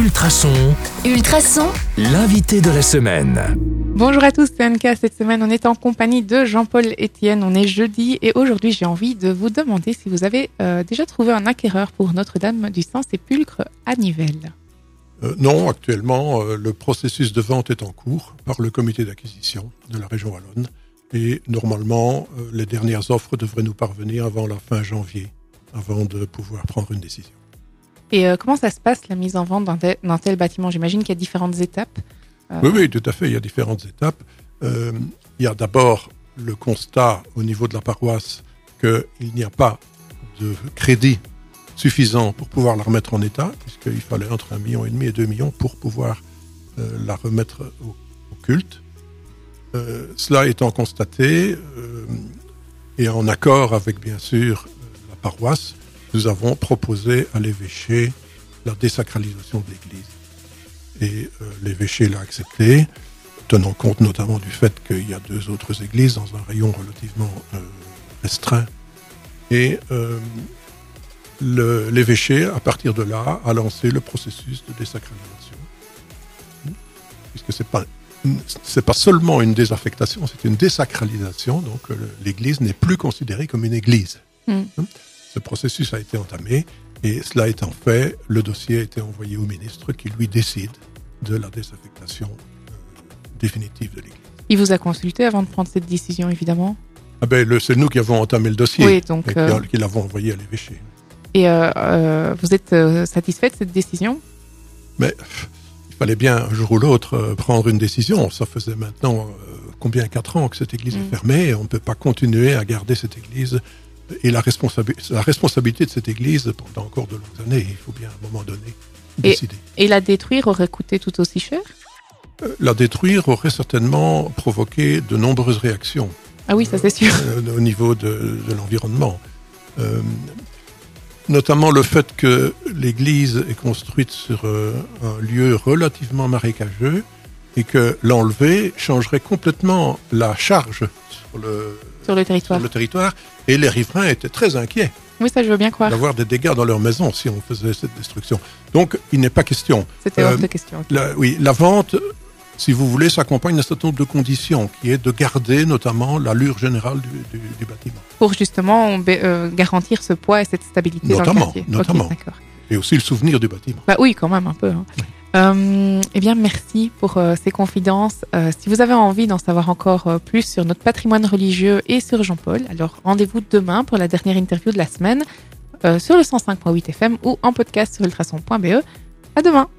Ultrason, Ultrason, l'invité de la semaine. Bonjour à tous, c'est Anka. Cette semaine, on est en compagnie de Jean-Paul Etienne. On est jeudi et aujourd'hui, j'ai envie de vous demander si vous avez euh, déjà trouvé un acquéreur pour Notre-Dame du Saint-Sépulcre à Nivelles. Euh, non, actuellement, euh, le processus de vente est en cours par le comité d'acquisition de la région Wallonne. Et normalement, euh, les dernières offres devraient nous parvenir avant la fin janvier, avant de pouvoir prendre une décision. Et euh, comment ça se passe la mise en vente d'un tel, bâtiment? J'imagine qu'il y a différentes étapes. Euh, Oui, oui, tout à fait. Il y a différentes étapes. Euh, il y a d'abord le constat au niveau de la paroisse qu'il n'y a pas de crédit suffisant pour pouvoir la remettre en état, puisqu'il fallait entre un million et demi et deux millions pour pouvoir la remettre au, culte. Cela étant constaté, et en accord avec bien sûr la paroisse, nous avons proposé à l'évêché la désacralisation de l'Église. Et euh, l'évêché l'a accepté, tenant compte notamment du fait qu'il y a deux autres églises dans un rayon relativement euh, restreint. Et euh, l'évêché, à partir de là, a lancé le processus de désacralisation. Puisque c'est pas c'est pas seulement une désaffectation, c'est une désacralisation. Donc l'Église n'est plus considérée comme une Église. Mm. Ce processus a été entamé et cela étant fait, le dossier a été envoyé au ministre qui lui décide de la désaffectation euh, définitive de l'Église. Il vous a consulté avant de prendre cette décision, évidemment? Ah ben, c'est nous qui avons entamé le dossier Oui, donc. et qui, euh, qui l'avons envoyé à l'évêché. et euh, vous êtes satisfait de cette décision? Mais il fallait bien un jour ou l'autre prendre une décision. Ça faisait maintenant combien quatre ans que cette église Mm. est fermée. et On ne peut pas continuer à garder cette église et la, responsabi- la responsabilité de cette église pendant encore de longues années. Il faut bien à un moment donné décider. Et la détruire aurait coûté tout aussi cher? Euh, La détruire aurait certainement provoqué de nombreuses réactions Ah oui, ça c'est sûr. euh, au niveau de, de l'environnement. Euh, notamment le fait que l'église est construite sur euh, un lieu relativement marécageux et que l'enlever changerait complètement la charge sur le, Sur le sur territoire. le territoire. Et les riverains étaient très inquiets Oui, ça je veux bien croire. d'avoir des dégâts dans leur maison si on faisait cette destruction. Donc il n'est pas question. C'était hors Euh, de question. La, oui, la vente, si vous voulez, s'accompagne d'un certain nombre de conditions, qui est de garder notamment l'allure générale du, du- du bâtiment. Pour justement euh, garantir ce poids et cette stabilité dans le Notamment, quartier. Ok, notamment. d'accord. Et aussi le souvenir du bâtiment. Bah oui, quand même un peu. hein. Euh, eh bien, merci pour euh, ces confidences. Euh, si vous avez envie d'en savoir encore euh, plus sur notre patrimoine religieux et sur Jean-Paul, alors rendez-vous demain pour la dernière interview de la semaine sur le 105.8 FM ou en podcast sur ultrason.be. À demain.